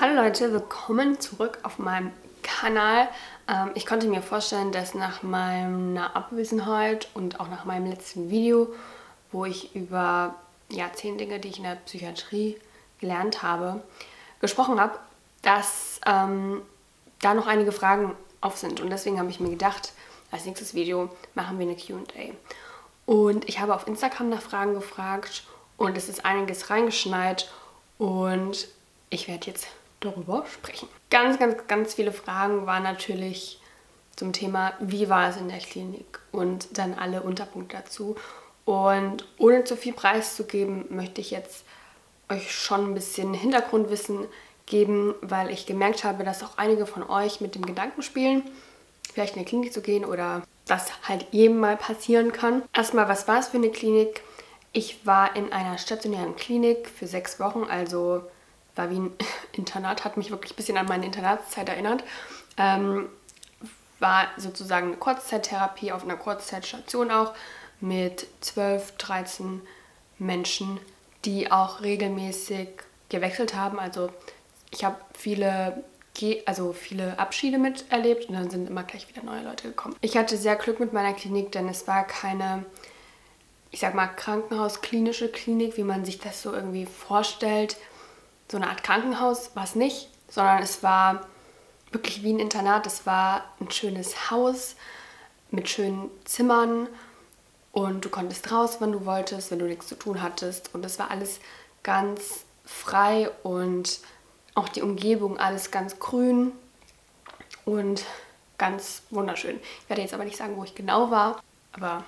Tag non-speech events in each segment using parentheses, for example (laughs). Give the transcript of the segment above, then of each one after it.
Hallo Leute, willkommen zurück auf meinem Kanal. Ähm, ich konnte mir vorstellen, dass nach meiner Abwesenheit und auch nach meinem letzten Video, wo ich über ja, zehn Dinge, die ich in der Psychiatrie gelernt habe, gesprochen habe, dass ähm, da noch einige Fragen auf sind. Und deswegen habe ich mir gedacht, als nächstes Video machen wir eine QA. Und ich habe auf Instagram nach Fragen gefragt und es ist einiges reingeschneit und ich werde jetzt darüber sprechen. Ganz, ganz, ganz viele Fragen waren natürlich zum Thema, wie war es in der Klinik und dann alle Unterpunkte dazu. Und ohne zu viel preiszugeben, möchte ich jetzt euch schon ein bisschen Hintergrundwissen geben, weil ich gemerkt habe, dass auch einige von euch mit dem Gedanken spielen, vielleicht in die Klinik zu gehen oder das halt jedem mal passieren kann. Erstmal, was war es für eine Klinik? Ich war in einer stationären Klinik für sechs Wochen, also war wie ein (laughs) Internat, hat mich wirklich ein bisschen an meine Internatszeit erinnert. Ähm, war sozusagen eine Kurzzeittherapie auf einer Kurzzeitstation auch mit 12, 13 Menschen, die auch regelmäßig gewechselt haben. Also ich habe viele, also viele Abschiede miterlebt und dann sind immer gleich wieder neue Leute gekommen. Ich hatte sehr Glück mit meiner Klinik, denn es war keine, ich sag mal, Krankenhausklinische Klinik, wie man sich das so irgendwie vorstellt so eine Art Krankenhaus war es nicht, sondern es war wirklich wie ein Internat. Es war ein schönes Haus mit schönen Zimmern und du konntest raus, wann du wolltest, wenn du nichts zu tun hattest. Und es war alles ganz frei und auch die Umgebung alles ganz grün und ganz wunderschön. Ich werde jetzt aber nicht sagen, wo ich genau war, aber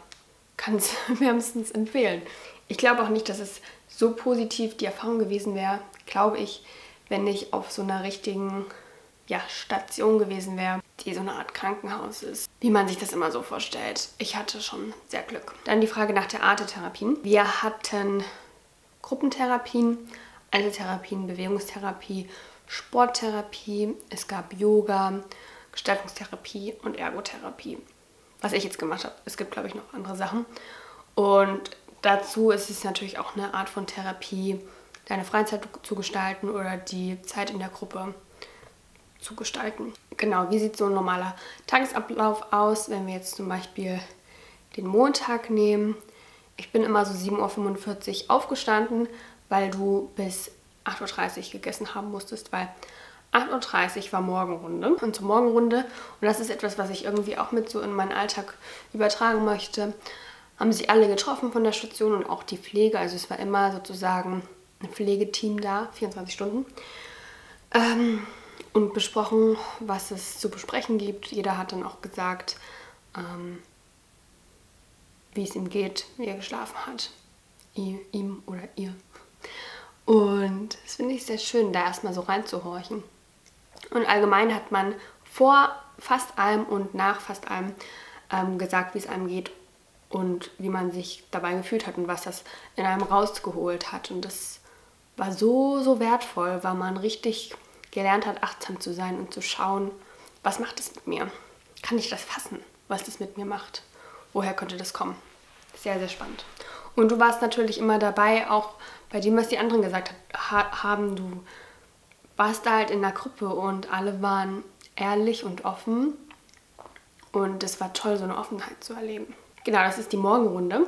kann es (laughs) wärmstens empfehlen. Ich glaube auch nicht, dass es so positiv die Erfahrung gewesen wäre, glaube ich, wenn ich auf so einer richtigen ja, Station gewesen wäre, die so eine Art Krankenhaus ist, wie man sich das immer so vorstellt. Ich hatte schon sehr Glück. Dann die Frage nach der Artetherapien. Wir hatten Gruppentherapien, Einzeltherapien, Bewegungstherapie, Sporttherapie, es gab Yoga, Gestaltungstherapie und Ergotherapie. Was ich jetzt gemacht habe. Es gibt, glaube ich, noch andere Sachen. Und dazu ist es natürlich auch eine Art von Therapie, deine Freizeit zu gestalten oder die Zeit in der Gruppe zu gestalten. Genau, wie sieht so ein normaler Tagesablauf aus, wenn wir jetzt zum Beispiel den Montag nehmen? Ich bin immer so 7.45 Uhr aufgestanden, weil du bis 8.30 Uhr gegessen haben musstest, weil 8.30 Uhr war Morgenrunde. Und zur Morgenrunde, und das ist etwas, was ich irgendwie auch mit so in meinen Alltag übertragen möchte, haben sich alle getroffen von der Station und auch die Pflege. Also es war immer sozusagen ein Pflegeteam da, 24 Stunden. Ähm, und besprochen, was es zu besprechen gibt. Jeder hat dann auch gesagt, ähm, wie es ihm geht, wie er geschlafen hat. Ihm oder ihr. Und das finde ich sehr schön, da erstmal so reinzuhorchen. Und allgemein hat man vor fast allem und nach fast allem ähm, gesagt, wie es einem geht und wie man sich dabei gefühlt hat und was das in einem rausgeholt hat. Und das war so, so wertvoll, weil man richtig gelernt hat, achtsam zu sein und zu schauen, was macht es mit mir? Kann ich das fassen, was das mit mir macht? Woher könnte das kommen? Sehr, sehr spannend. Und du warst natürlich immer dabei, auch bei dem, was die anderen gesagt ha haben. Du warst da halt in der Gruppe und alle waren ehrlich und offen. Und es war toll, so eine Offenheit zu erleben. Genau, das ist die Morgenrunde.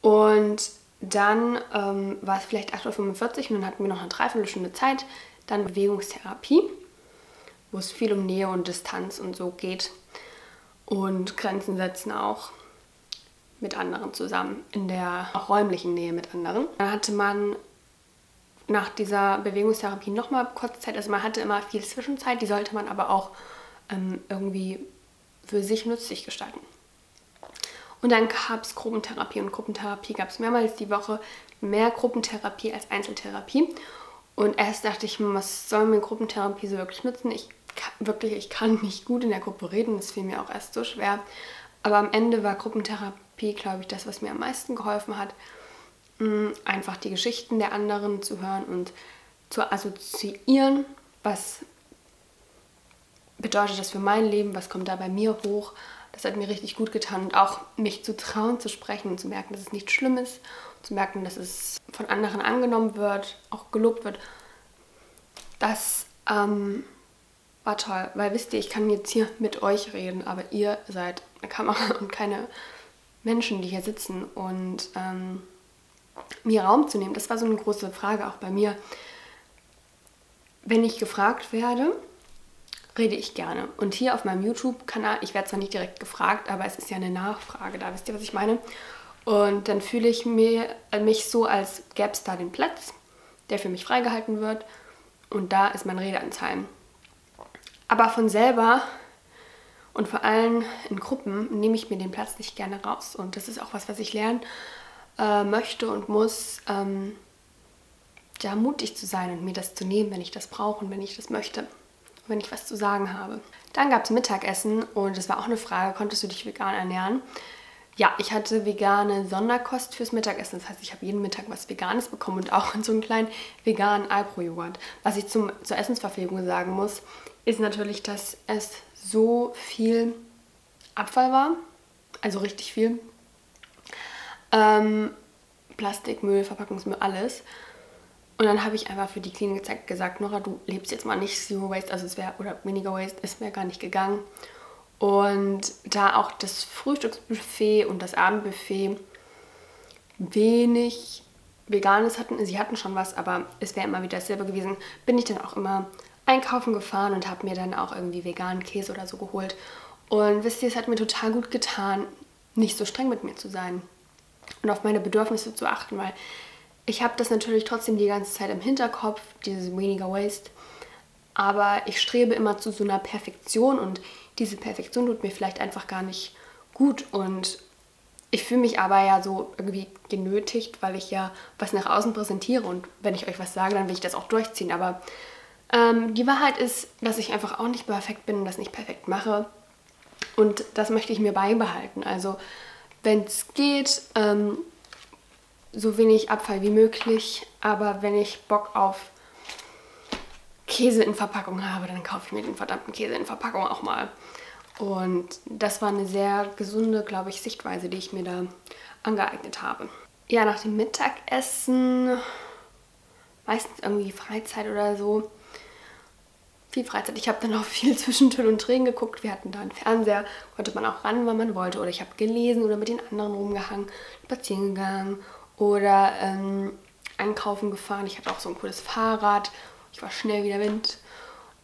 Und dann ähm, war es vielleicht 8.45 Uhr und dann hatten wir noch eine Dreiviertelstunde Zeit. Dann Bewegungstherapie, wo es viel um Nähe und Distanz und so geht. Und Grenzen setzen auch mit anderen zusammen, in der räumlichen Nähe mit anderen. Dann hatte man nach dieser Bewegungstherapie nochmal kurze Zeit, also man hatte immer viel Zwischenzeit, die sollte man aber auch ähm, irgendwie für sich nützlich gestalten. Und dann gab es Gruppentherapie und Gruppentherapie gab es mehrmals die Woche, mehr Gruppentherapie als Einzeltherapie. Und erst dachte ich was soll mir Gruppentherapie so wirklich nutzen? Ich kann, wirklich, ich kann nicht gut in der Gruppe reden, das fiel mir auch erst so schwer. Aber am Ende war Gruppentherapie, glaube ich, das, was mir am meisten geholfen hat, mm, einfach die Geschichten der anderen zu hören und zu assoziieren, was bedeutet das für mein Leben, was kommt da bei mir hoch, das hat mir richtig gut getan und auch mich zu trauen, zu sprechen und zu merken, dass es nicht schlimm ist, zu merken, dass es von anderen angenommen wird, auch gelobt wird. Das Ähm, war toll, weil wisst ihr, ich kann jetzt hier mit euch reden, aber ihr seid eine Kamera (laughs) und keine Menschen, die hier sitzen. Und ähm, mir Raum zu nehmen, das war so eine große Frage auch bei mir. Wenn ich gefragt werde, rede ich gerne. Und hier auf meinem YouTube-Kanal, ich werde zwar nicht direkt gefragt, aber es ist ja eine Nachfrage da, wisst ihr, was ich meine? Und dann fühle ich mir, äh, mich so, als gäbe es da den Platz, der für mich freigehalten wird. Und da ist mein Redeanteil. Aber von selber und vor allem in Gruppen nehme ich mir den Platz nicht gerne raus. Und das ist auch was, was ich lernen äh, möchte und muss, ähm, ja, mutig zu sein und mir das zu nehmen, wenn ich das brauche und wenn ich das möchte wenn ich was zu sagen habe. Dann gab es Mittagessen und es war auch eine Frage, konntest du dich vegan ernähren? Ja, ich hatte vegane Sonderkost fürs Mittagessen. Das heißt, ich habe jeden Mittag was Veganes bekommen und auch (laughs) so einen kleinen veganen Alpro-Joghurt. Was ich zum, zur Essensverpflegung sagen muss, ist natürlich, dass es so viel Abfall war. Also richtig viel. Ähm, Plastikmüll, Verpackungsmüll, alles. Und dann habe ich einfach für die Klinik gesagt, Nora, du lebst jetzt mal nicht Zero Waste, also es wäre, oder weniger Waste, es wäre gar nicht gegangen. Und da auch das Frühstücksbuffet und das Abendbuffet wenig Veganes hatten, sie hatten schon was, aber es wäre immer wieder dasselbe gewesen, bin ich dann auch immer einkaufen gefahren und habe mir dann auch irgendwie veganen Käse oder so geholt. Und wisst ihr, es hat mir total gut getan, nicht so streng mit mir zu sein und auf meine Bedürfnisse zu achten, weil ich habe das natürlich trotzdem die ganze Zeit im Hinterkopf, dieses weniger Waste. Aber ich strebe immer zu so einer Perfektion und diese Perfektion tut mir vielleicht einfach gar nicht gut. Und ich fühle mich aber ja so irgendwie genötigt, weil ich ja was nach außen präsentiere. Und wenn ich euch was sage, dann will ich das auch durchziehen. Aber ähm, die Wahrheit ist, dass ich einfach auch nicht perfekt bin und das nicht perfekt mache. Und das möchte ich mir beibehalten. Also wenn es geht, ähm, so wenig Abfall wie möglich. Aber wenn ich Bock auf Käse in Verpackung habe, dann kaufe ich mir den verdammten Käse in Verpackung auch mal. Und das war eine sehr gesunde, glaube ich, Sichtweise, die ich mir da angeeignet habe. Ja, nach dem Mittagessen, meistens irgendwie Freizeit oder so, viel Freizeit. Ich habe dann auch viel zwischen Tüll und Tränen geguckt. Wir hatten da einen Fernseher, konnte man auch ran, wann man wollte. Oder ich habe gelesen oder mit den anderen rumgehangen, spazieren gegangen oder ähm, einkaufen gefahren. Ich hatte auch so ein cooles Fahrrad. Ich war schnell wie der Wind.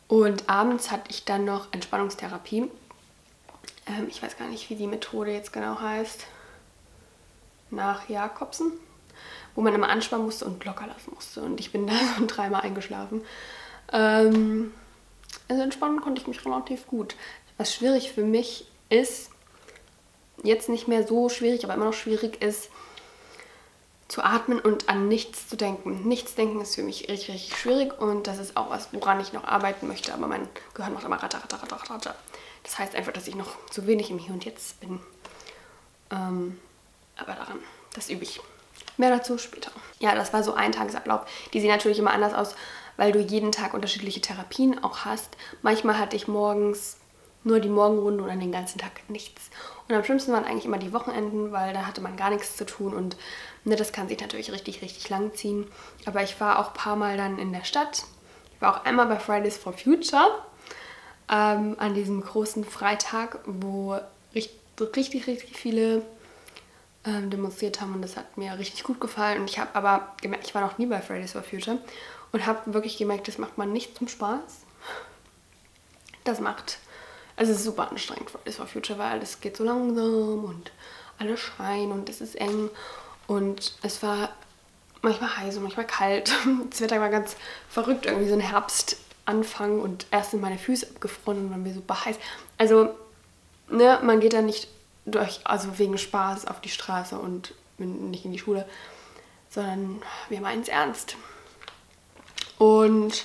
Und abends hatte ich dann noch Entspannungstherapie. Ähm, ich weiß gar nicht, wie die Methode jetzt genau heißt. Nach Jakobsen. Wo man immer anspannen musste und locker lassen musste. Und ich bin (laughs) da so dreimal eingeschlafen. Ähm, also entspannen konnte ich mich relativ gut. Was schwierig für mich ist, jetzt nicht mehr so schwierig, aber immer noch schwierig ist, zu atmen und an nichts zu denken. Nichts denken ist für mich richtig, richtig schwierig und das ist auch was, woran ich noch arbeiten möchte. Aber mein Gehirn macht immer ratter, ratter, ratter, ratter. Das heißt einfach, dass ich noch zu wenig im Hier und Jetzt bin. Ähm, aber daran, das übe ich. Mehr dazu später. Ja, das war so ein Tagesablauf. Die sehen natürlich immer anders aus, weil du jeden Tag unterschiedliche Therapien auch hast. Manchmal hatte ich morgens nur die Morgenrunde oder den ganzen Tag nichts. Und am schlimmsten waren eigentlich immer die Wochenenden, weil da hatte man gar nichts zu tun und ne, das kann sich natürlich richtig, richtig lang ziehen. Aber ich war auch ein paar Mal dann in der Stadt. Ich war auch einmal bei Fridays for Future ähm, an diesem großen Freitag, wo richtig, richtig, richtig viele ähm, demonstriert haben und das hat mir richtig gut gefallen. Und ich habe aber gemerkt, ich war noch nie bei Fridays for Future und habe wirklich gemerkt, das macht man nicht zum Spaß. Das macht also es ist super anstrengend Fridays for Future, weil es geht so langsam und alle schreien und es ist eng. Und es war manchmal heiß und manchmal kalt. Das Wetter war ganz verrückt, irgendwie so ein Herbstanfang und erst sind meine Füße abgefroren und dann war super heiß. Also, ne, man geht da nicht durch, also wegen Spaß auf die Straße und nicht in die Schule, sondern wir meinen es ernst. Und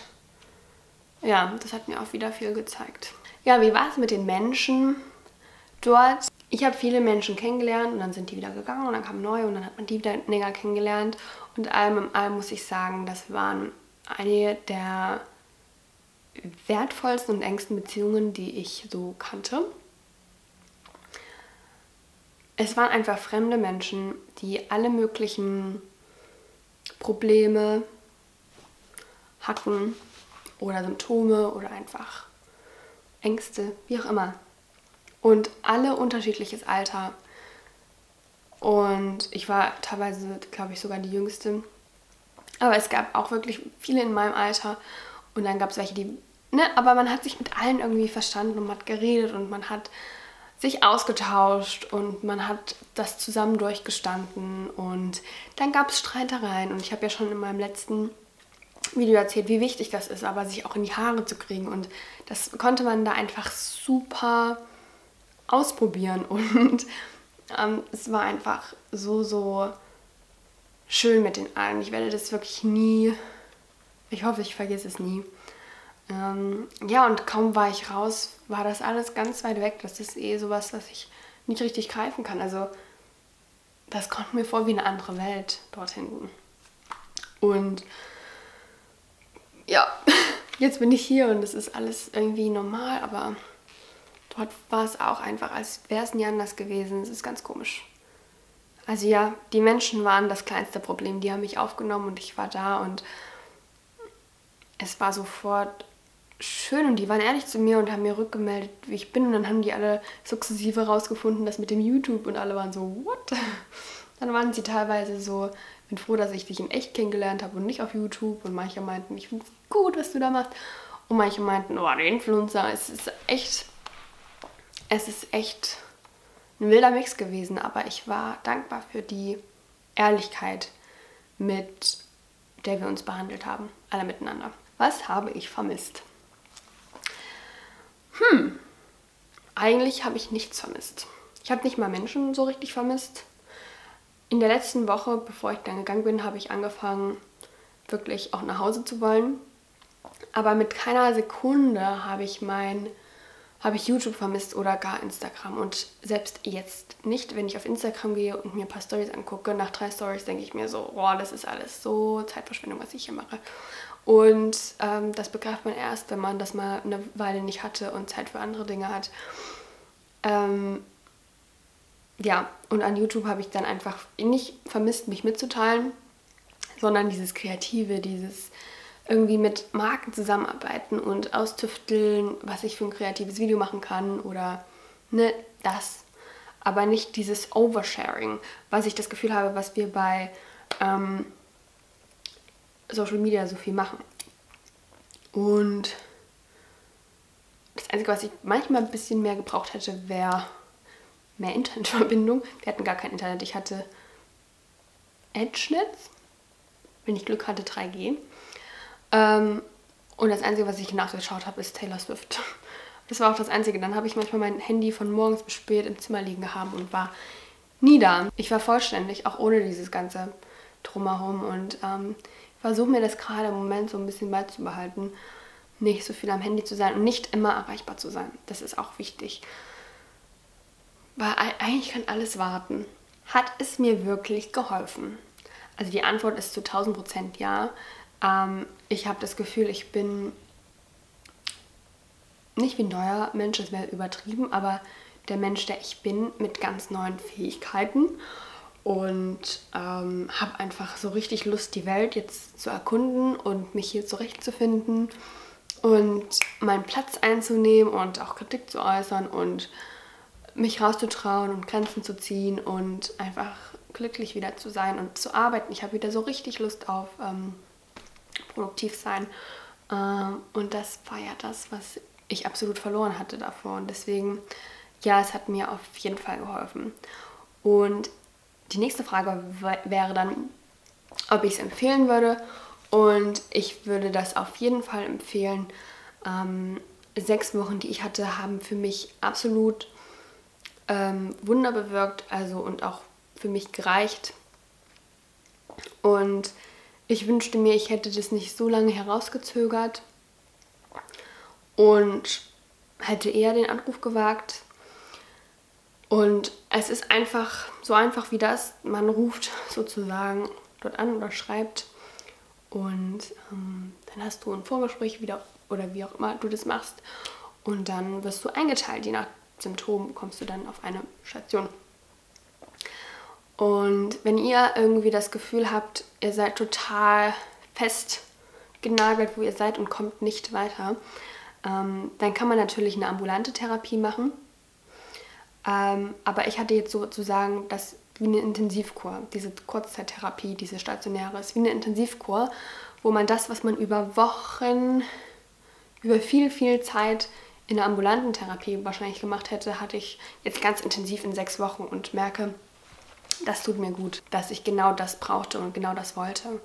ja, das hat mir auch wieder viel gezeigt. Ja, wie war es mit den Menschen dort? Ich habe viele Menschen kennengelernt und dann sind die wieder gegangen und dann kamen neue und dann hat man die wieder näher kennengelernt. Und allem im allem muss ich sagen, das waren einige der wertvollsten und engsten Beziehungen, die ich so kannte. Es waren einfach fremde Menschen, die alle möglichen Probleme hatten oder Symptome oder einfach Ängste, wie auch immer. Und alle unterschiedliches Alter. Und ich war teilweise, glaube ich, sogar die Jüngste. Aber es gab auch wirklich viele in meinem Alter. Und dann gab es welche, die. Ne, aber man hat sich mit allen irgendwie verstanden und man hat geredet und man hat sich ausgetauscht und man hat das zusammen durchgestanden. Und dann gab es Streitereien. Und ich habe ja schon in meinem letzten Video erzählt, wie wichtig das ist, aber sich auch in die Haare zu kriegen. Und das konnte man da einfach super ausprobieren. (laughs) Und ähm, es war einfach so, so schön mit den allen. Ich werde das wirklich nie, ich hoffe, ich vergesse es nie. Ähm, ja, und kaum war ich raus, war das alles ganz weit weg. Das ist eh sowas, was ich nicht richtig greifen kann. Also, das kommt mir vor wie eine andere Welt dort hinten. Und ja, (laughs) jetzt bin ich hier und es ist alles irgendwie normal, aber dort war es auch einfach, als wäre es nie anders gewesen. Es ist ganz komisch. Also ja, die Menschen waren das kleinste Problem. Die haben mich aufgenommen und ich war da und es war sofort schön und die waren ehrlich zu mir und haben mir rückgemeldet, wie ich bin. Und dann haben die alle sukzessive rausgefunden, das mit dem YouTube und alle waren so, what? (laughs) Dann waren sie teilweise so, bin froh, dass ich dich in echt kennengelernt habe und nicht auf YouTube. Und manche meinten, ich finde es gut, was du da machst. Und manche meinten, oh, der Influencer, es ist echt, es ist echt ein wilder Mix gewesen. Aber ich war dankbar für die Ehrlichkeit, mit der wir uns behandelt haben, alle miteinander. Was habe ich vermisst? Hm, eigentlich habe ich nichts vermisst. Ich habe nicht mal Menschen so richtig vermisst. In der letzten Woche, bevor ich dann gegangen bin, habe ich angefangen, wirklich auch nach Hause zu wollen. Aber mit keiner Sekunde habe ich mein habe ich YouTube vermisst oder gar Instagram. Und selbst jetzt nicht, wenn ich auf Instagram gehe und mir ein paar Stories angucke, nach drei Stories denke ich mir so, boah, das ist alles so Zeitverschwendung, was ich hier mache. Und ähm, das begreift man erst, wenn man das mal eine Weile nicht hatte und Zeit für andere Dinge hat. Ähm, ja, und an YouTube habe ich dann einfach nicht vermisst, mich mitzuteilen, sondern dieses Kreative, dieses irgendwie mit Marken zusammenarbeiten und austüfteln, was ich für ein kreatives Video machen kann oder ne, das. Aber nicht dieses Oversharing, was ich das Gefühl habe, was wir bei ähm, Social Media so viel machen. Und das Einzige, was ich manchmal ein bisschen mehr gebraucht hätte, wäre mehr Internetverbindung. Wir hatten gar kein Internet. Ich hatte Edge-Netz, wenn ich Glück hatte, 3G. Ähm, und das Einzige, was ich nachgeschaut habe, ist Taylor Swift. Das war auch das Einzige. Dann habe ich manchmal mein Handy von morgens bis spät im Zimmer liegen gehabt und war nie da. Ich war vollständig, auch ohne dieses ganze Drumherum. Und ähm, ich versuche mir das gerade im Moment so ein bisschen beizubehalten, nicht so viel am Handy zu sein und nicht immer erreichbar zu sein. Das ist auch wichtig. Weil eigentlich kann alles warten. Hat es mir wirklich geholfen? Also die Antwort ist zu 1000 Prozent ja. Ähm, ich habe das Gefühl, ich bin nicht wie ein neuer Mensch, das wäre übertrieben, aber der Mensch, der ich bin, mit ganz neuen Fähigkeiten und ähm, habe einfach so richtig Lust, die Welt jetzt zu erkunden und mich hier zurechtzufinden und meinen Platz einzunehmen und auch Kritik zu äußern und mich rauszutrauen und Grenzen zu ziehen und einfach glücklich wieder zu sein und zu arbeiten. Ich habe wieder so richtig Lust auf ähm, produktiv sein. Ähm, und das war ja das, was ich absolut verloren hatte davor. Und deswegen, ja, es hat mir auf jeden Fall geholfen. Und die nächste Frage wäre dann, ob ich es empfehlen würde. Und ich würde das auf jeden Fall empfehlen. Ähm, sechs Wochen, die ich hatte, haben für mich absolut ähm, Wunder bewirkt, also und auch für mich gereicht. Und ich wünschte mir, ich hätte das nicht so lange herausgezögert und hätte eher den Anruf gewagt. Und es ist einfach so einfach wie das. Man ruft (laughs) sozusagen dort an oder schreibt und ähm, dann hast du ein Vorgespräch wieder oder wie auch immer du das machst und dann wirst du eingeteilt. Je nach Symptom kommst du dann auf eine Station. Und wenn ihr irgendwie das Gefühl habt, ihr seid total fest festgenagelt, wo ihr seid und kommt nicht weiter, ähm, dann kann man natürlich eine ambulante Therapie machen. Ähm, aber ich hatte jetzt sozusagen das wie eine Intensivkur, diese Kurzzeittherapie, diese stationäre, ist wie eine Intensivkur, wo man das, was man über Wochen, über viel, viel Zeit in der ambulanten Therapie wahrscheinlich gemacht hätte, hatte ich jetzt ganz intensiv in sechs Wochen und merke, das tut mir gut, dass ich genau das brauchte und genau das wollte.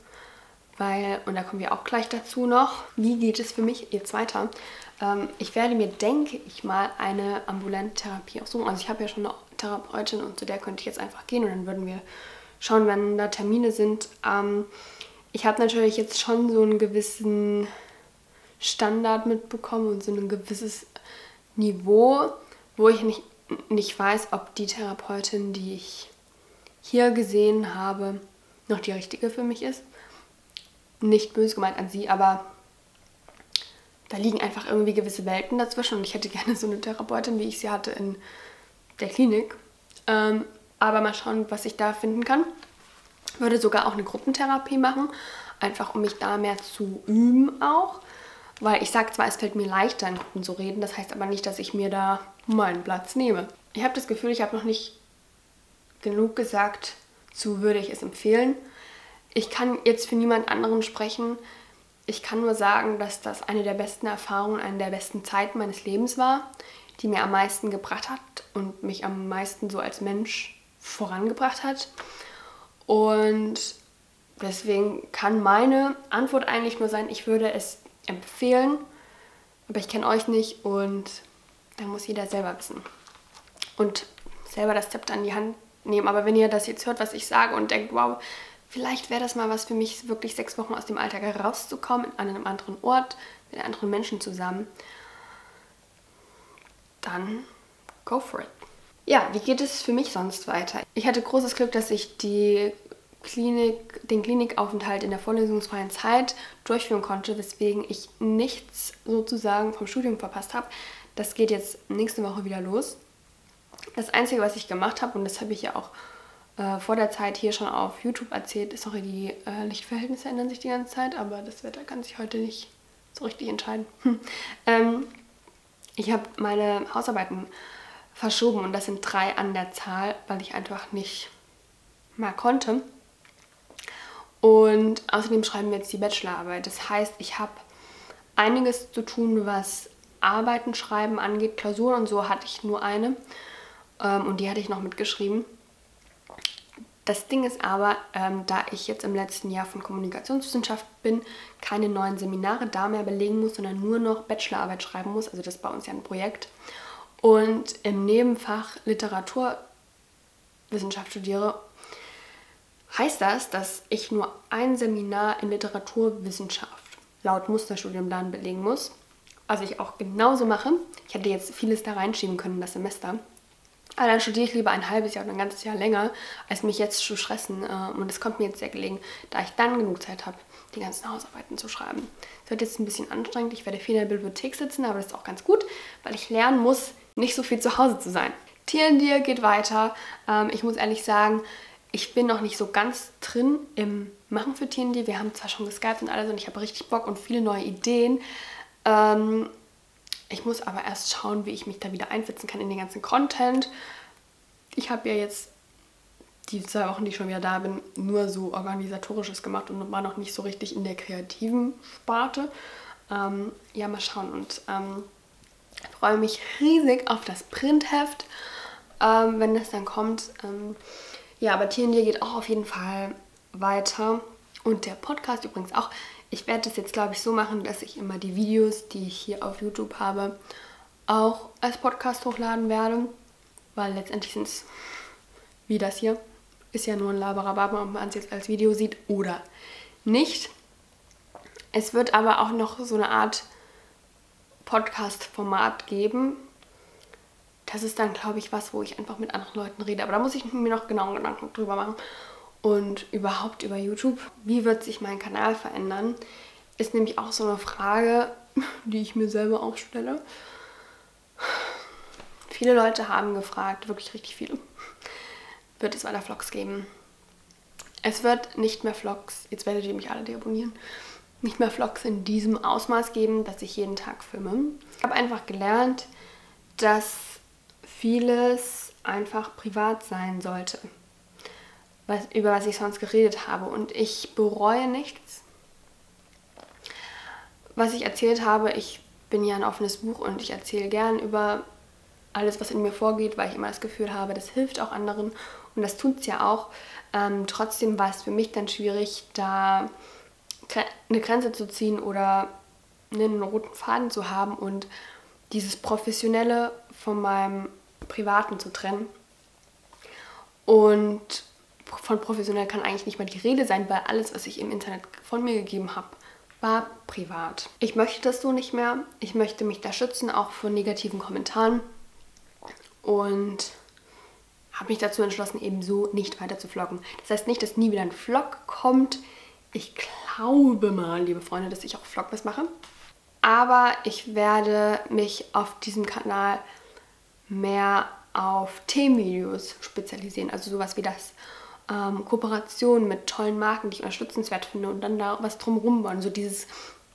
Weil, und da kommen wir auch gleich dazu noch, wie geht es für mich jetzt weiter? Ähm, ich werde mir, denke ich mal, eine ambulante Therapie aussuchen. Also ich habe ja schon eine Therapeutin und zu der könnte ich jetzt einfach gehen und dann würden wir schauen, wann da Termine sind. Ähm, ich habe natürlich jetzt schon so einen gewissen Standard mitbekommen und so ein gewisses Niveau, wo ich nicht, nicht weiß, ob die Therapeutin, die ich hier gesehen habe, noch die richtige für mich ist. Nicht böse gemeint an sie, aber da liegen einfach irgendwie gewisse Welten dazwischen und ich hätte (laughs) gerne so eine Therapeutin, wie ich sie hatte in der Klinik. Ähm, aber mal schauen, was ich da finden kann. Würde sogar auch eine Gruppentherapie machen, einfach um mich da mehr zu üben auch. Weil ich sage zwar, es fällt mir leichter, in Gruppen zu reden, das heißt aber nicht, dass ich mir da meinen Platz nehme. Ich habe das Gefühl, ich habe noch nicht genug gesagt, zu würde ich es empfehlen. Ich kann jetzt für niemand anderen sprechen. Ich kann nur sagen, dass das eine der besten Erfahrungen, eine der besten Zeiten meines Lebens war, die mir am meisten gebracht hat und mich am meisten so als Mensch vorangebracht hat. Und deswegen kann meine Antwort eigentlich nur sein, ich würde es empfehlen, aber ich kenne euch nicht und da muss jeder selber wissen. Und selber das Zepter in die Hand nehmen. Aber wenn ihr das jetzt hört, was ich sage und denkt, wow, vielleicht wäre das mal was für mich, wirklich sechs Wochen aus dem Alltag herauszukommen, an einem anderen Ort, mit anderen Menschen zusammen, dann go for it. Ja, wie geht es für mich sonst weiter? Ich hatte großes Glück, dass ich die Klinik, den Klinikaufenthalt in der vorlesungsfreien Zeit durchführen konnte, weswegen ich nichts sozusagen vom Studium verpasst habe. Das geht jetzt nächste Woche wieder los. Das Einzige, was ich gemacht habe, und das habe ich ja auch äh, vor der Zeit hier schon auf YouTube erzählt, ist, sorry, die äh, Lichtverhältnisse ändern sich die ganze Zeit, aber das Wetter kann sich heute nicht so richtig entscheiden. (laughs) ähm, ich habe meine Hausarbeiten verschoben und das sind drei an der Zahl, weil ich einfach nicht mehr konnte. Und außerdem schreiben wir jetzt die Bachelorarbeit. Das heißt, ich habe einiges zu tun, was Arbeiten schreiben angeht. Klausuren und so hatte ich nur eine ähm, und die hatte ich noch mitgeschrieben. Das Ding ist aber, ähm, da ich jetzt im letzten Jahr von Kommunikationswissenschaft bin, keine neuen Seminare da mehr belegen muss, sondern nur noch Bachelorarbeit schreiben muss. Also das ist bei uns ja ein Projekt. Und im Nebenfach Literaturwissenschaft studiere heißt das, dass ich nur ein Seminar in Literaturwissenschaft laut Musterstudienplan belegen muss. Was ich auch genauso mache. Ich hätte jetzt vieles da reinschieben können das Semester. Aber dann studiere ich lieber ein halbes Jahr oder ein ganzes Jahr länger, als mich jetzt zu stressen. Äh, und es kommt mir jetzt sehr gelegen, da ich dann genug Zeit habe, die ganzen Hausarbeiten zu schreiben. Es wird jetzt ein bisschen anstrengend. Ich werde viel in der Bibliothek sitzen, aber das ist auch ganz gut, weil ich lernen muss, nicht so viel zu Hause zu sein. Tierendir geht weiter. Ähm, ich muss ehrlich sagen, ich bin noch nicht so ganz drin im Machen für Tieren.de. Wir haben zwar schon geskypt und alles und ich habe richtig Bock und viele neue Ideen. Ähm, ich muss aber erst schauen, wie ich mich da wieder einsetzen kann in den ganzen Content. Ich habe ja jetzt die zwei Wochen, die ich schon wieder da bin, nur so organisatorisches gemacht und war noch nicht so richtig in der kreativen Sparte. Ähm, ja, mal schauen und ähm, freue mich riesig auf das Printheft, ähm, wenn das dann kommt. Ja, aber TND geht auch auf jeden Fall weiter. Und der Podcast übrigens auch. Ich werde das jetzt, glaube ich, so machen, dass ich immer die Videos, die ich hier auf YouTube habe, auch als Podcast hochladen werde. Weil letztendlich sind es, wie das hier, ist ja nur ein Laberababa, ob man es jetzt als Video sieht oder nicht. Es wird aber auch noch so eine Art Podcast-Format geben, das ist dann, glaube ich, was, wo ich einfach mit anderen Leuten rede. Aber da muss ich mir noch genau Gedanken drüber machen. Und überhaupt über YouTube. Wie wird sich mein Kanal verändern? Ist nämlich auch so eine Frage, (laughs) die ich mir selber auch stelle. Viele Leute haben gefragt, wirklich richtig viele. Wird es weiter Vlogs geben? Es wird nicht mehr Vlogs, jetzt werdet ihr mich alle deabonnieren. nicht mehr Vlogs in diesem Ausmaß geben, dass ich jeden Tag filme. Ich habe einfach gelernt, dass vieles einfach privat sein sollte, was, über was ich sonst geredet habe. Und ich bereue nichts. Was ich erzählt habe, ich bin ja ein offenes Buch und ich erzähle gern über alles, was in mir vorgeht, weil ich immer das Gefühl habe, das hilft auch anderen und das tut es ja auch. Ähm, trotzdem war es für mich dann schwierig, da eine Grenze zu ziehen oder einen roten Faden zu haben und dieses Professionelle von meinem Privaten zu trennen. Und von professionell kann eigentlich nicht mal die Rede sein, weil alles, was ich im Internet von mir gegeben habe, war privat. Ich möchte das so nicht mehr. Ich möchte mich da schützen, auch vor negativen Kommentaren. Und habe mich dazu entschlossen, eben so nicht weiter zu vloggen. Das heißt nicht, dass nie wieder ein Vlog kommt. Ich glaube mal, liebe Freunde, dass ich auch Vlogmas mache. Aber ich werde mich auf diesem Kanal mehr auf Themenvideos spezialisieren. Also sowas wie das ähm, Kooperationen mit tollen Marken, die ich unterstützenswert finde und dann da was drumherum bauen. So dieses,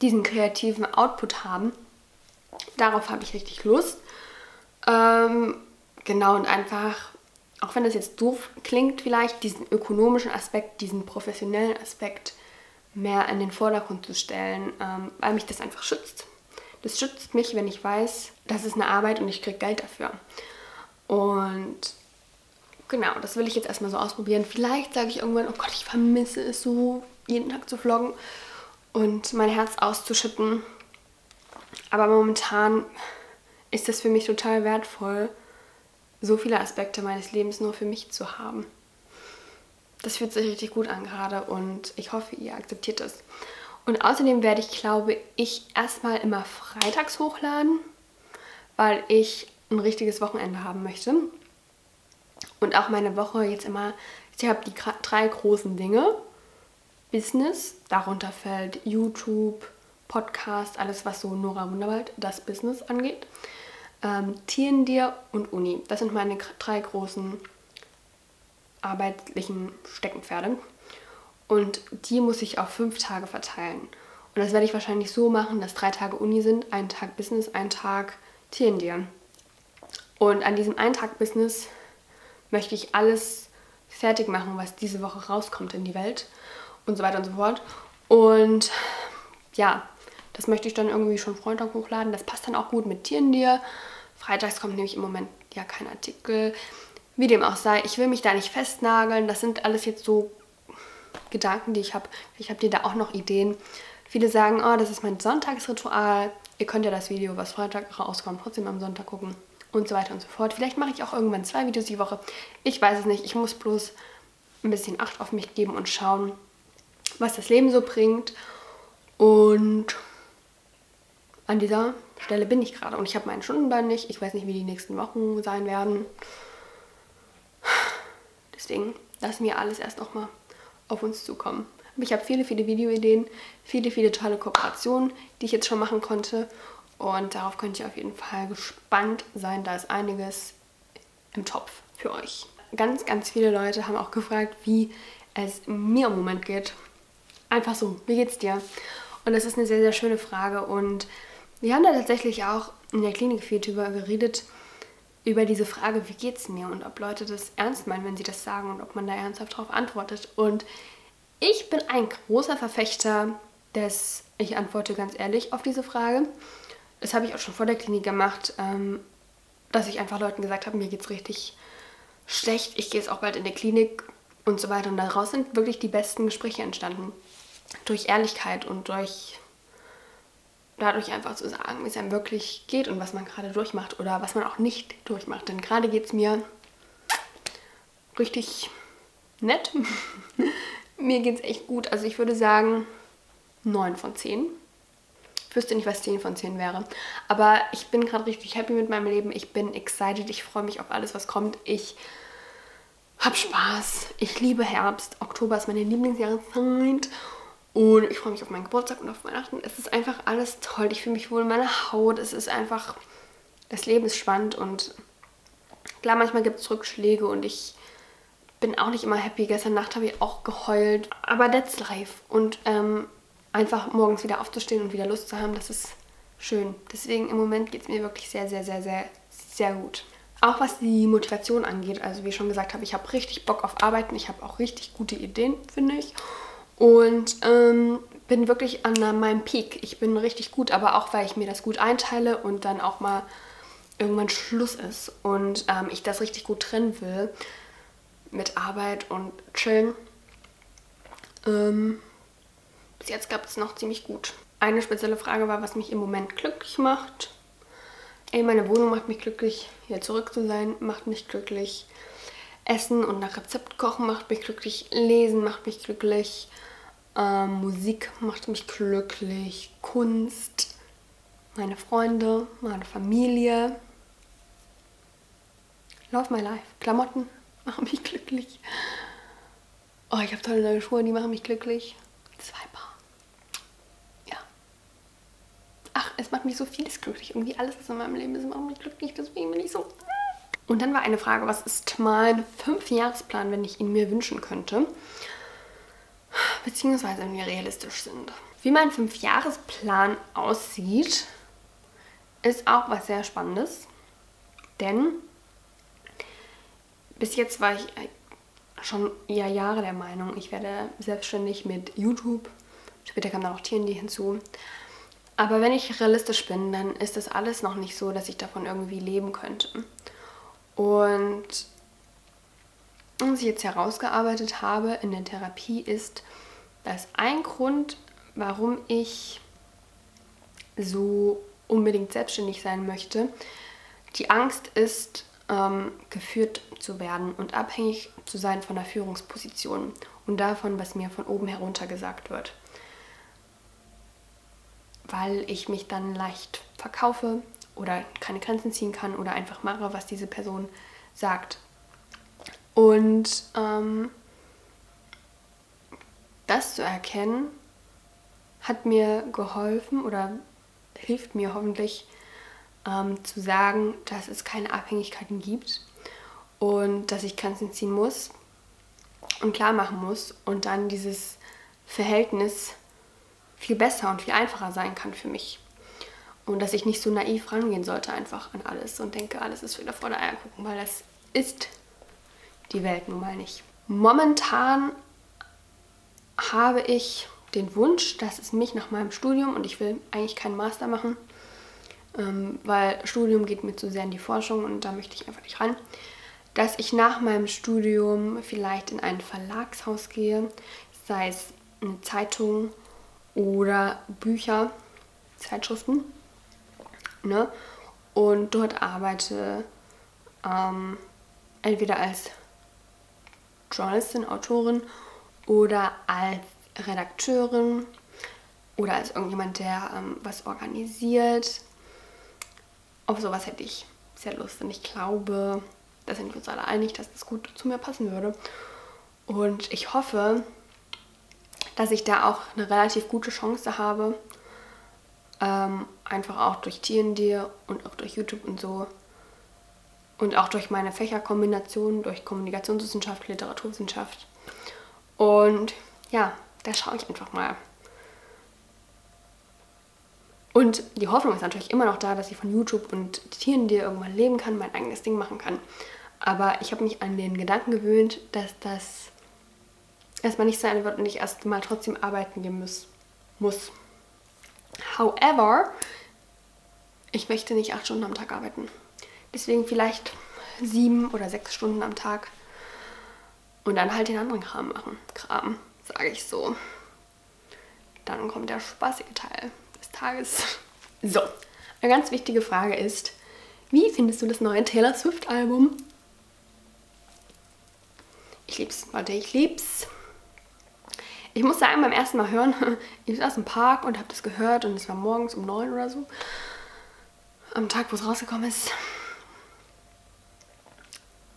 diesen kreativen Output haben. Darauf habe ich richtig Lust. Ähm, genau, und einfach, auch wenn das jetzt doof klingt, vielleicht diesen ökonomischen Aspekt, diesen professionellen Aspekt mehr in den Vordergrund zu stellen, ähm, weil mich das einfach schützt. Das schützt mich, wenn ich weiß, das ist eine Arbeit und ich kriege Geld dafür. Und genau, das will ich jetzt erstmal so ausprobieren. Vielleicht sage ich irgendwann, oh Gott, ich vermisse es so, jeden Tag zu vloggen und mein Herz auszuschütten. Aber momentan ist es für mich total wertvoll, so viele Aspekte meines Lebens nur für mich zu haben. Das fühlt sich richtig gut an gerade und ich hoffe, ihr akzeptiert das. Und außerdem werde ich, glaube ich, erstmal immer freitags hochladen, weil ich ein richtiges Wochenende haben möchte. Und auch meine Woche jetzt immer, ich habe die drei großen Dinge. Business, darunter fällt YouTube, Podcast, alles was so Nora Wunderwald, das Business angeht. Ähm, Tierendir und Uni. Das sind meine drei großen arbeitlichen Steckenpferde. Und die muss ich auf fünf Tage verteilen. Und das werde ich wahrscheinlich so machen, dass drei Tage Uni sind, ein Tag Business, ein Tag Tierendir. Und an diesem einen Tag Business möchte ich alles fertig machen, was diese Woche rauskommt in die Welt und so weiter und so fort. Und ja, das möchte ich dann irgendwie schon Freitag hochladen. Das passt dann auch gut mit Tierendir. Freitags kommt nämlich im Moment ja kein Artikel. Wie dem auch sei, ich will mich da nicht festnageln. Das sind alles jetzt so Gedanken, die ich habe. Ich habe dir da auch noch Ideen. Viele sagen, oh, das ist mein Sonntagsritual. Ihr könnt ja das Video, was Freitag rauskommt, trotzdem am Sonntag gucken und so weiter und so fort. Vielleicht mache ich auch irgendwann zwei Videos die Woche. Ich weiß es nicht. Ich muss bloß ein bisschen Acht auf mich geben und schauen, was das Leben so bringt. Und an dieser Stelle bin ich gerade. Und ich habe meinen Stundenplan nicht. Ich weiß nicht, wie die nächsten Wochen sein werden. Deswegen lassen wir alles erst nochmal auf uns zukommen. Ich habe viele, viele Videoideen, viele, viele tolle Kooperationen, die ich jetzt schon machen konnte. Und darauf könnt ihr auf jeden Fall gespannt sein. Da ist einiges im Topf für euch. Ganz, ganz viele Leute haben auch gefragt, wie es mir im Moment geht. Einfach so, wie geht's dir? Und das ist eine sehr, sehr schöne Frage. Und wir haben da tatsächlich auch in der Klinik viel drüber geredet, über diese Frage, wie geht's mir und ob Leute das ernst meinen, wenn sie das sagen und ob man da ernsthaft darauf antwortet. Und ich bin ein großer Verfechter des, ich antworte ganz ehrlich auf diese Frage. Das habe ich auch schon vor der Klinik gemacht, ähm, dass ich einfach Leuten gesagt habe, mir geht's richtig schlecht, ich gehe jetzt auch bald in die Klinik und so weiter. Und daraus sind wirklich die besten Gespräche entstanden. Durch Ehrlichkeit und durch dadurch einfach zu sagen, wie es einem wirklich geht und was man gerade durchmacht oder was man auch nicht durchmacht. Denn gerade geht es mir richtig nett. (laughs) mir geht es echt gut. Also ich würde sagen 9 von 10. Ich wüsste nicht, was 10 von 10 wäre. Aber ich bin gerade richtig happy mit meinem Leben. Ich bin excited. Ich freue mich auf alles, was kommt. Ich habe Spaß. Ich liebe Herbst. Oktober ist meine Lieblingsjahreszeit. Und ich freue mich auf meinen Geburtstag und auf Weihnachten. Es ist einfach alles toll. Ich fühle mich wohl in meiner Haut. Es ist einfach, das Leben ist spannend und klar, manchmal gibt es Rückschläge und ich bin auch nicht immer happy. Gestern Nacht habe ich auch geheult. Aber that's life. Und ähm, einfach morgens wieder aufzustehen und wieder Lust zu haben, das ist schön. Deswegen im Moment geht es mir wirklich sehr, sehr, sehr, sehr, sehr gut. Auch was die Motivation angeht, also wie ich schon gesagt habe, ich habe richtig Bock auf Arbeiten, ich habe auch richtig gute Ideen, finde ich. Und ähm, bin wirklich an meinem Peak. Ich bin richtig gut, aber auch weil ich mir das gut einteile und dann auch mal irgendwann Schluss ist und ähm, ich das richtig gut trennen will mit Arbeit und Chillen. Ähm, bis jetzt gab es noch ziemlich gut. Eine spezielle Frage war, was mich im Moment glücklich macht. Ey, meine Wohnung macht mich glücklich. Hier zurück zu sein macht mich glücklich. Essen und nach Rezept kochen macht mich glücklich. Lesen macht mich glücklich. Ähm, Musik macht mich glücklich. Kunst. Meine Freunde, meine Familie. Love my life. Klamotten (laughs) machen mich glücklich. Oh, ich habe tolle neue Schuhe, die machen mich glücklich. Zwei Paar. ach, es macht mich so vieles glücklich. Irgendwie alles, was in meinem Leben ist, macht mich glücklich. Deswegen bin ich so. Und dann war eine Frage, was ist mein Fünfjahresplan, wenn ich ihn mir wünschen könnte? Beziehungsweise, wenn wir realistisch sind. Wie mein Fünfjahresplan aussieht, ist auch was sehr Spannendes. Denn bis jetzt war ich schon ja Jahre der Meinung, ich werde selbstständig mit YouTube. Später kam dann auch TND hinzu. Aber wenn ich realistisch bin, dann ist das alles noch nicht so, dass ich davon irgendwie leben könnte. Und was ich jetzt herausgearbeitet habe in der Therapie ist, dass ein Grund, warum ich so unbedingt selbstständig sein möchte, die Angst ist, ähm, geführt zu werden und abhängig zu sein von der Führungsposition und davon, was mir von oben herunter gesagt wird. Weil ich mich dann leicht verkaufe oder keine Grenzen ziehen kann oder einfach mache, was diese Person sagt. Und ähm, das zu erkennen, hat mir geholfen oder hilft mir hoffentlich ähm, zu sagen, dass es keine Abhängigkeiten gibt und dass ich Grenzen ziehen muss und klar machen muss und dann dieses Verhältnis viel besser und viel einfacher sein kann für mich. Und dass ich nicht so naiv rangehen sollte einfach an alles und denke, alles ist wieder vor der Eier gucken, weil das ist die Welt nun mal nicht. Momentan habe ich den Wunsch, dass es mich nach meinem Studium, und ich will eigentlich keinen Master machen, ähm, weil Studium geht mir zu sehr in die Forschung und da möchte ich einfach nicht rein, dass ich nach meinem Studium vielleicht in ein Verlagshaus gehe, sei es eine Zeitung oder Bücher, Zeitschriften. Ne? Und dort arbeite ähm, entweder als Journalistin, Autorin oder als Redakteurin oder als irgendjemand, der ähm, was organisiert. Auf sowas hätte ich sehr Lust und ich glaube, da sind wir uns alle einig, dass das gut zu mir passen würde. Und ich hoffe, dass ich da auch eine relativ gute Chance habe. Ähm, einfach auch durch TND und auch durch YouTube und so. Und auch durch meine Fächerkombination, durch Kommunikationswissenschaft, Literaturwissenschaft. Und ja, da schaue ich einfach mal. Und die Hoffnung ist natürlich immer noch da, dass ich von YouTube und TND irgendwann leben kann, mein eigenes Ding machen kann. Aber ich habe mich an den Gedanken gewöhnt, dass das erstmal nicht sein wird und ich erstmal trotzdem arbeiten gehen muss. muss. However, ich möchte nicht acht Stunden am Tag arbeiten. Deswegen vielleicht sieben oder sechs Stunden am Tag. Und dann halt den anderen Kram machen. Kram, sage ich so. Dann kommt der spaßige Teil des Tages. So, eine ganz wichtige Frage ist, wie findest du das neue Taylor Swift Album? Ich lieb's, warte, ich lieb's. Ich muss sagen, beim ersten Mal hören, (laughs) ich saß im Park und habe das gehört und es war morgens um neun oder so. Am Tag, wo es rausgekommen ist.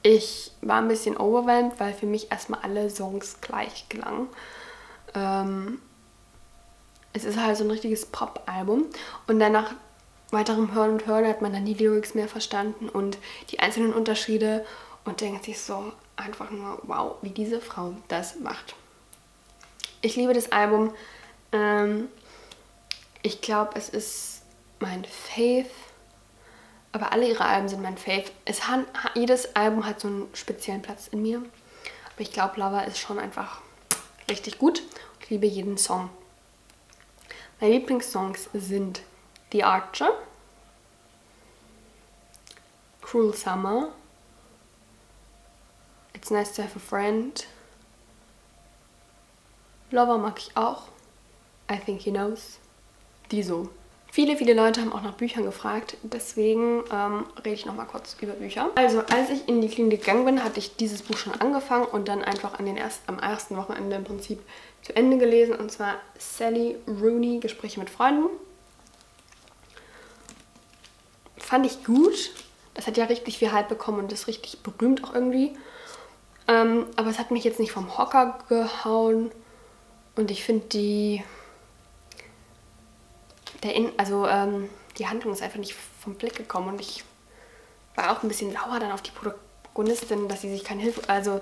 Ich war ein bisschen overwhelmed, weil für mich erstmal alle Songs gleich klangen. Ähm, es ist halt so ein richtiges Pop-Album. Und dann nach weiterem Hören und Hören hat man dann die Lyrics mehr verstanden und die einzelnen Unterschiede und denkt sich so einfach nur, wow, wie diese Frau das macht. Ich liebe das Album. Ähm, ich glaube, es ist mein Fave. Aber alle ihre Alben sind mein Fave. Es hat, jedes Album hat so einen speziellen Platz in mir. Aber ich glaube, Lava ist schon einfach richtig gut. Ich liebe jeden Song. Meine Lieblingssongs sind The Archer, Cruel Summer, It's Nice to Have a Friend, Lover mag ich auch, I Think He Knows, die so. Viele, viele Leute haben auch nach Büchern gefragt, deswegen ähm, rede ich nochmal kurz über Bücher. Also, als ich in die Klinik gegangen bin, hatte ich dieses Buch schon angefangen und dann einfach an den erst, am ersten Wochenende im Prinzip zu Ende gelesen. Und zwar Sally Rooney, Gespräche mit Freunden. Fand ich gut. Das hat ja richtig viel Hype bekommen und ist richtig berühmt auch irgendwie. Ähm, aber es hat mich jetzt nicht vom Hocker gehauen. Und ich finde die der In also ähm, die Handlung ist einfach nicht vom Blick gekommen und ich war auch ein bisschen sauer dann auf die Protagonistin, dass sie sich keine Hilfe, also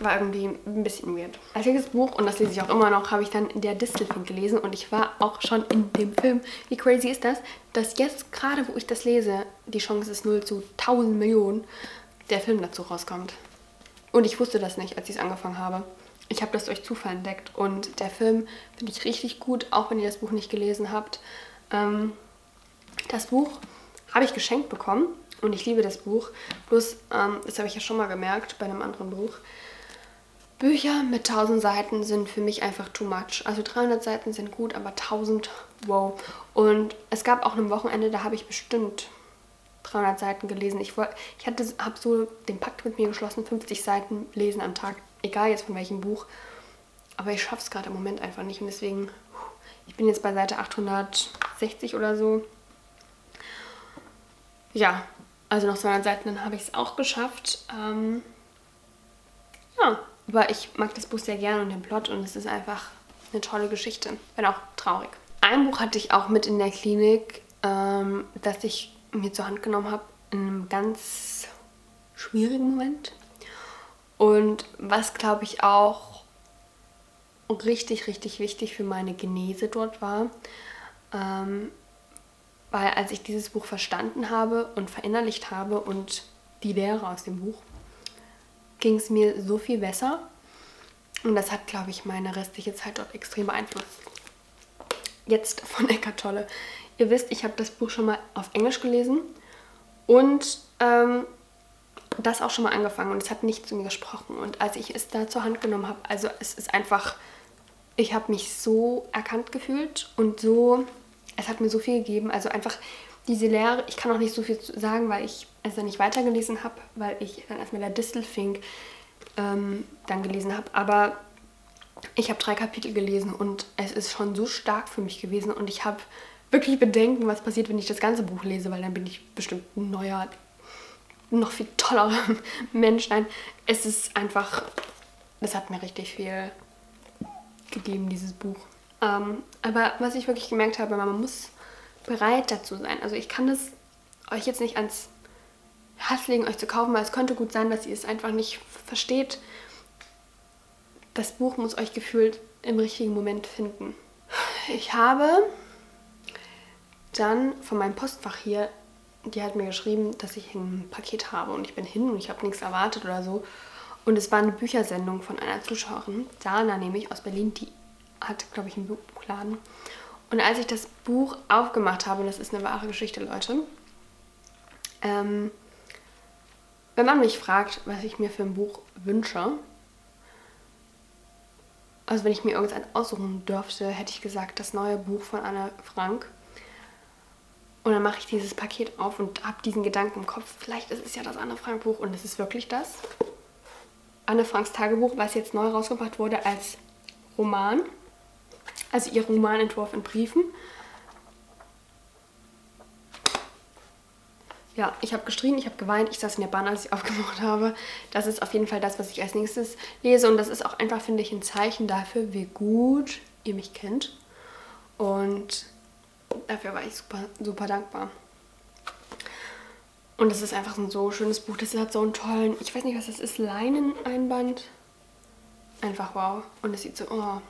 war irgendwie ein bisschen weird. Als nächstes Buch, und das lese ich auch immer noch, habe ich dann Der Distelfink gelesen und ich war auch schon in dem Film. Wie crazy ist das, dass jetzt gerade, wo ich das lese, die Chance ist 0 zu 1000 Millionen, der Film dazu rauskommt. Und ich wusste das nicht, als ich es angefangen habe. Ich habe das durch Zufall entdeckt und der Film finde ich richtig gut, auch wenn ihr das Buch nicht gelesen habt. Ähm, das Buch habe ich geschenkt bekommen und ich liebe das Buch. Bloß, ähm, das habe ich ja schon mal gemerkt bei einem anderen Buch. Bücher mit 1000 Seiten sind für mich einfach too much. Also 300 Seiten sind gut, aber 1000, wow. Und es gab auch ein Wochenende, da habe ich bestimmt 300 Seiten gelesen. Ich, ich habe so den Pakt mit mir geschlossen, 50 Seiten lesen am Tag egal jetzt von welchem Buch. Aber ich schaffe es gerade im Moment einfach nicht und deswegen, ich bin jetzt bei Seite 860 oder so. Ja, also noch 200 Seiten, dann habe ich es auch geschafft. Ähm, ja, aber ich mag das Buch sehr gerne und den Plot und es ist einfach eine tolle Geschichte, wenn auch traurig. Ein Buch hatte ich auch mit in der Klinik, ähm, das ich mir zur Hand genommen habe in einem ganz schwierigen Moment. Und was, glaube ich, auch richtig, richtig wichtig für meine Genese dort war, ähm, weil als ich dieses Buch verstanden habe und verinnerlicht habe und die Lehre aus dem Buch, ging es mir so viel besser. Und das hat, glaube ich, meine restliche Zeit dort extrem beeinflusst. Jetzt von (laughs) Eckart Tolle. Ihr wisst, ich habe das Buch schon mal auf Englisch gelesen und ähm, das auch schon mal angefangen und es hat nicht zu mir gesprochen. Und als ich es da zur Hand genommen habe, also es ist einfach, ich habe mich so erkannt gefühlt und so, es hat mir so viel gegeben. Also einfach diese Lehre, ich kann auch nicht so viel sagen, weil ich es dann nicht weitergelesen habe, weil ich dann erstmal der Distelfink ähm, dann gelesen habe. Aber ich habe drei Kapitel gelesen und es ist schon so stark für mich gewesen und ich habe wirklich Bedenken, was passiert, wenn ich das ganze Buch lese, weil dann bin ich bestimmt ein neuer noch viel toller (laughs) Mensch. Nein, es ist einfach, das hat mir richtig viel gegeben, dieses Buch. Ähm, aber was ich wirklich gemerkt habe, man muss bereit dazu sein. Also ich kann das euch jetzt nicht ans Herz legen, euch zu kaufen, weil es könnte gut sein, dass ihr es einfach nicht versteht. Das Buch muss euch gefühlt im richtigen Moment finden. Ich habe dann von meinem Postfach hier die hat mir geschrieben, dass ich ein Paket habe und ich bin hin und ich habe nichts erwartet oder so. Und es war eine Büchersendung von einer Zuschauerin, Dana nämlich aus Berlin, die hat, glaube ich, einen Buchladen. Und als ich das Buch aufgemacht habe, das ist eine wahre Geschichte, Leute, ähm, wenn man mich fragt, was ich mir für ein Buch wünsche, also wenn ich mir irgendeins aussuchen dürfte, hätte ich gesagt, das neue Buch von Anne Frank. Und dann mache ich dieses Paket auf und habe diesen Gedanken im Kopf, vielleicht ist es ja das Anne Frank Buch und es ist wirklich das. Anne Franks Tagebuch, was jetzt neu rausgebracht wurde als Roman. Also ihr Romanentwurf in Briefen. Ja, ich habe gestrien, ich habe geweint, ich saß in der Bahn, als ich (laughs) aufgemacht habe. Das ist auf jeden Fall das, was ich als nächstes lese. Und das ist auch einfach, finde ich, ein Zeichen dafür, wie gut ihr mich kennt. Und dafür war ich super, super dankbar. Und es ist einfach ein so schönes Buch. Das hat so einen tollen, ich weiß nicht, was das ist, Leineneinband. Einfach wow. Und es sieht so, oh,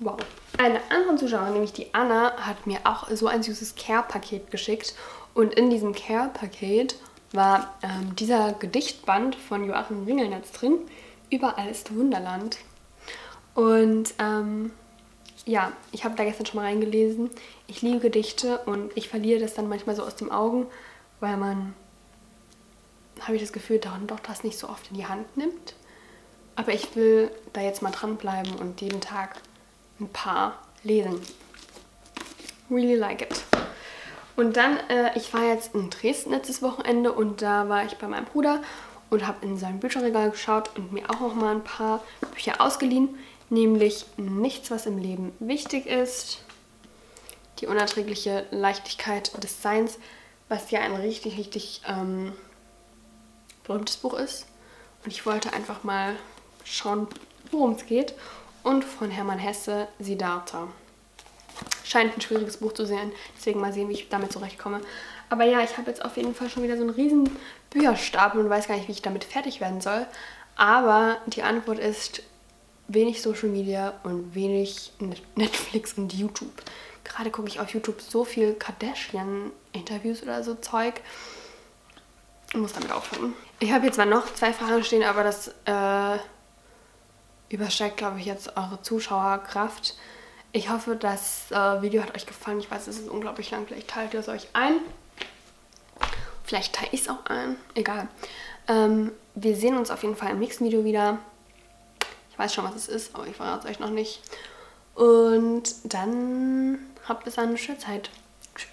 Wow. Eine andere Zuschauerin, nämlich die Anna, hat mir auch so ein süßes Care-Paket geschickt. Und in diesem Care-Paket war ähm, dieser Gedichtband von Joachim Ringelnetz drin. Überall ist Wunderland. Und ähm, ja, ich habe da gestern schon mal reingelesen. Ich liebe Gedichte und ich verliere das dann manchmal so aus den Augen, weil man, habe ich das Gefühl, dann doch das nicht so oft in die Hand nimmt. Aber ich will da jetzt mal dranbleiben und jeden Tag ein paar lesen. Really like it. Und dann, äh, ich war jetzt in Dresden letztes Wochenende und da war ich bei meinem Bruder und habe in sein Bücherregal geschaut und mir auch noch mal ein paar Bücher ausgeliehen, nämlich Nichts, was im Leben wichtig ist, die unerträgliche Leichtigkeit des Seins, was ja ein richtig, richtig ähm, berühmtes Buch ist. Und ich wollte einfach mal schauen, worum es geht. Und von Hermann Hesse, Siddhartha. Scheint ein schwieriges Buch zu sein, deswegen mal sehen, wie ich damit zurechtkomme. Aber ja, ich habe jetzt auf jeden Fall schon wieder so einen riesen Bücherstapel und weiß gar nicht, wie ich damit fertig werden soll. Aber die Antwort ist wenig Social Media und wenig Netflix und YouTube. Gerade gucke ich auf YouTube so viel Kardashian-Interviews oder so Zeug. Ich muss damit aufhören. Ich habe jetzt zwar noch zwei Fragen stehen, aber das äh, übersteigt, glaube ich, jetzt eure Zuschauerkraft. Ich hoffe, das äh, Video hat euch gefallen. Ich weiß, es ist unglaublich lang. Vielleicht teilt ihr es euch ein. Vielleicht teile ich es auch ein. Egal. Ähm, wir sehen uns auf jeden Fall im nächsten Video wieder. Ich weiß schon, was es ist, aber ich verrate es euch noch nicht. Und dann habt bis dann eine schöne Zeit. Tschüss.